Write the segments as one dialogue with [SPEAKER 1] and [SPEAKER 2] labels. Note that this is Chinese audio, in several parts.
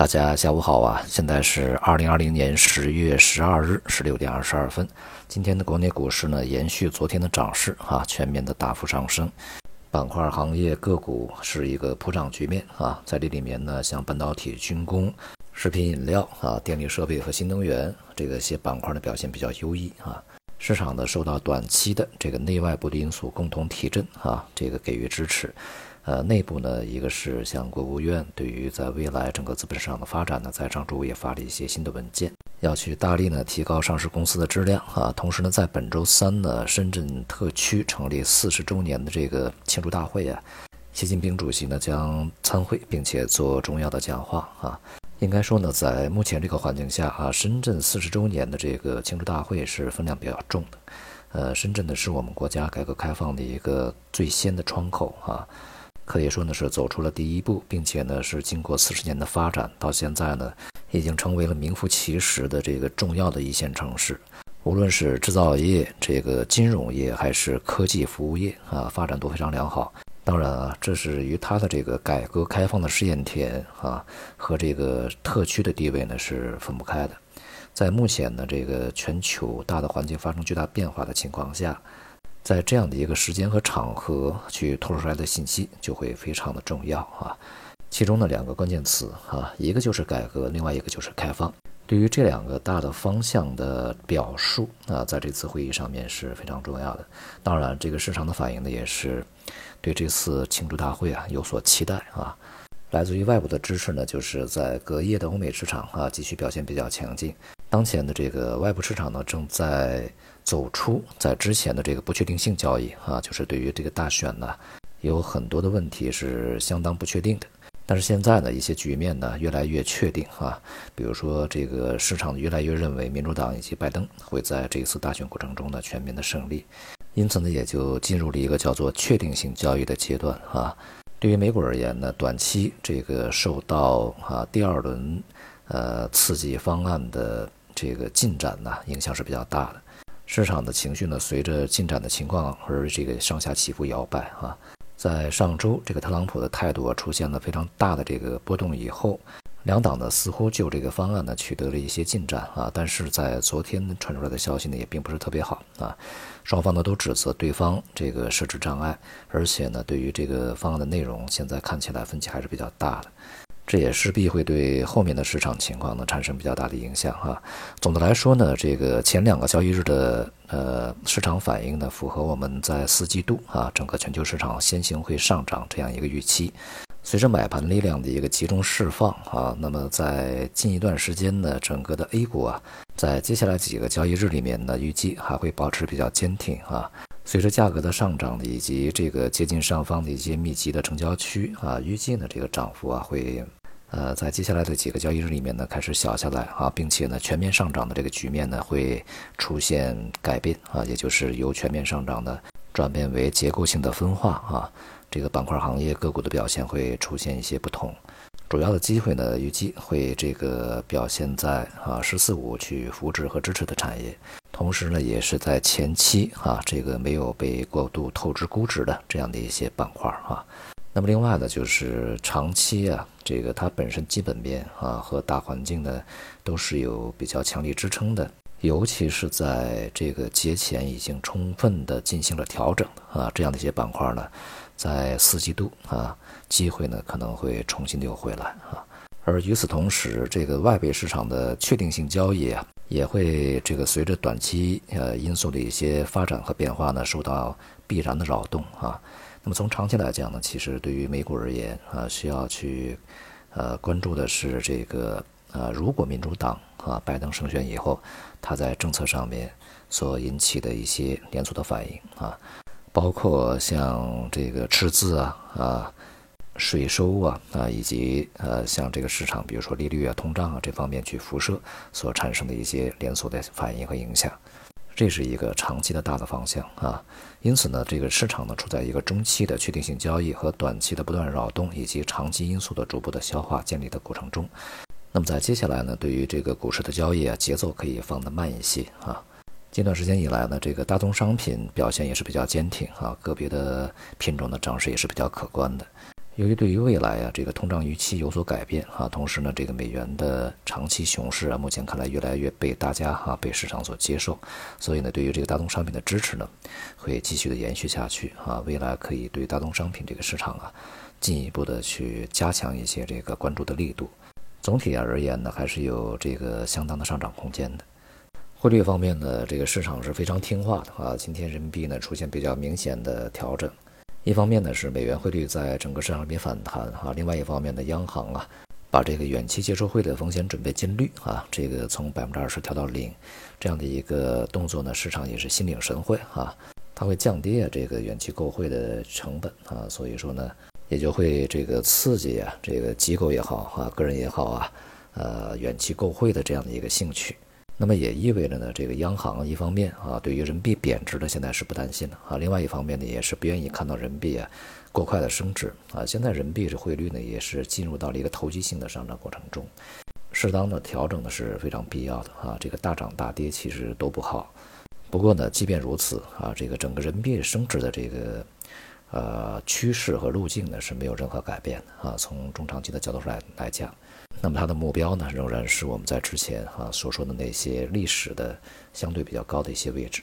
[SPEAKER 1] 大家下午好啊！现在是二零二零年十月十二日十六点二十二分。今天的国内股市呢，延续昨天的涨势啊，全面的大幅上升。板块行业个股是一个普涨局面啊，在这里面呢，像半导体、军工、食品饮料啊、电力设备和新能源这个些板块的表现比较优异啊。市场呢，受到短期的这个内外部的因素共同提振啊，这个给予支持。呃，内部呢，一个是像国务院对于在未来整个资本市场的发展呢，在上周也发了一些新的文件，要去大力呢提高上市公司的质量啊。同时呢，在本周三呢，深圳特区成立四十周年的这个庆祝大会啊，习近平主席呢将参会，并且做重要的讲话啊。应该说呢，在目前这个环境下啊，深圳四十周年的这个庆祝大会是分量比较重的。呃，深圳呢是我们国家改革开放的一个最先的窗口啊。可以说呢是走出了第一步，并且呢是经过四十年的发展，到现在呢已经成为了名副其实的这个重要的一线城市。无论是制造业、这个金融业还是科技服务业啊，发展都非常良好。当然啊，这是与它的这个改革开放的试验田啊和这个特区的地位呢是分不开的。在目前呢这个全球大的环境发生巨大变化的情况下。在这样的一个时间和场合去透露出来的信息就会非常的重要啊，其中的两个关键词啊，一个就是改革，另外一个就是开放。对于这两个大的方向的表述啊，在这次会议上面是非常重要的。当然，这个市场的反应呢，也是对这次庆祝大会啊有所期待啊。来自于外部的支持呢，就是在隔夜的欧美市场啊，继续表现比较强劲。当前的这个外部市场呢，正在走出在之前的这个不确定性交易啊，就是对于这个大选呢，有很多的问题是相当不确定的。但是现在呢，一些局面呢越来越确定啊，比如说这个市场越来越认为民主党以及拜登会在这一次大选过程中呢全面的胜利，因此呢也就进入了一个叫做确定性交易的阶段啊。对于美股而言呢，短期这个受到啊第二轮呃刺激方案的。这个进展呢，影响是比较大的。市场的情绪呢，随着进展的情况而这个上下起伏摇摆啊。在上周，这个特朗普的态度啊出现了非常大的这个波动以后，两党呢似乎就这个方案呢取得了一些进展啊。但是在昨天传出来的消息呢，也并不是特别好啊。双方呢都指责对方这个设置障碍，而且呢，对于这个方案的内容，现在看起来分歧还是比较大的。这也势必会对后面的市场情况呢产生比较大的影响哈。总的来说呢，这个前两个交易日的呃市场反应呢，符合我们在四季度啊整个全球市场先行会上涨这样一个预期。随着买盘力量的一个集中释放啊，那么在近一段时间呢，整个的 A 股啊，在接下来几个交易日里面呢，预计还会保持比较坚挺啊。随着价格的上涨以及这个接近上方的一些密集的成交区啊，预计呢这个涨幅啊会。呃，在接下来的几个交易日里面呢，开始小下来啊，并且呢，全面上涨的这个局面呢，会出现改变啊，也就是由全面上涨的转变为结构性的分化啊，这个板块行业个股的表现会出现一些不同。主要的机会呢，预计会这个表现在啊“十四五”去扶持和支持的产业，同时呢，也是在前期啊这个没有被过度透支估值的这样的一些板块啊。那么另外呢，就是长期啊，这个它本身基本面啊和大环境呢，都是有比较强力支撑的。尤其是在这个节前已经充分的进行了调整啊，这样的一些板块呢，在四季度啊，机会呢可能会重新的又回来啊。而与此同时，这个外围市场的确定性交易啊，也会这个随着短期呃因素的一些发展和变化呢，受到必然的扰动啊。那么从长期来讲呢，其实对于美股而言啊，需要去呃关注的是这个呃，如果民主党啊拜登胜选以后，他在政策上面所引起的一些连锁的反应啊，包括像这个赤字啊啊、税收啊啊，以及呃像这个市场，比如说利率啊、通胀啊这方面去辐射所产生的一些连锁的反应和影响。这是一个长期的大的方向啊，因此呢，这个市场呢处在一个中期的确定性交易和短期的不断扰动以及长期因素的逐步的消化建立的过程中。那么在接下来呢，对于这个股市的交易啊，节奏可以放得慢一些啊。近段时间以来呢，这个大宗商品表现也是比较坚挺啊，个别的品种的涨势也是比较可观的。由于对于未来啊，这个通胀预期有所改变啊，同时呢，这个美元的长期熊市啊，目前看来越来越被大家哈被市场所接受，所以呢，对于这个大宗商品的支持呢，会继续的延续下去啊，未来可以对大宗商品这个市场啊，进一步的去加强一些这个关注的力度。总体而言呢，还是有这个相当的上涨空间的。汇率方面呢，这个市场是非常听话的啊，今天人民币呢出现比较明显的调整。一方面呢是美元汇率在整个市场里面反弹啊，另外一方面呢，央行啊把这个远期接收汇的风险准备金率啊，这个从百分之二十调到零，这样的一个动作呢，市场也是心领神会啊，它会降低啊这个远期购汇的成本啊，所以说呢，也就会这个刺激啊这个机构也好啊，个人也好啊，呃远期购汇的这样的一个兴趣。那么也意味着呢，这个央行一方面啊，对于人民币贬值呢，现在是不担心的啊；另外一方面呢，也是不愿意看到人民币啊过快的升值啊。现在人民币的汇率呢，也是进入到了一个投机性的上涨过程中，适当的调整呢是非常必要的啊。这个大涨大跌其实都不好。不过呢，即便如此啊，这个整个人民币升值的这个呃趋势和路径呢是没有任何改变的啊。从中长期的角度上来来讲。那么它的目标呢，仍然是我们在之前啊所说的那些历史的相对比较高的一些位置。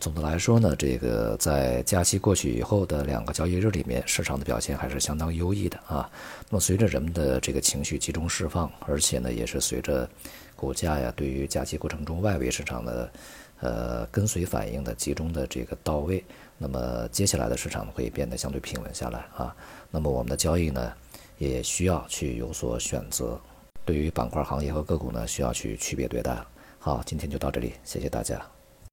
[SPEAKER 1] 总的来说呢，这个在假期过去以后的两个交易日里面，市场的表现还是相当优异的啊。那么随着人们的这个情绪集中释放，而且呢，也是随着股价呀对于假期过程中外围市场的呃跟随反应的集中的这个到位，那么接下来的市场会变得相对平稳下来啊。那么我们的交易呢，也需要去有所选择。对于板块、行业和个股呢，需要去区别对待。好，今天就到这里，谢谢大家。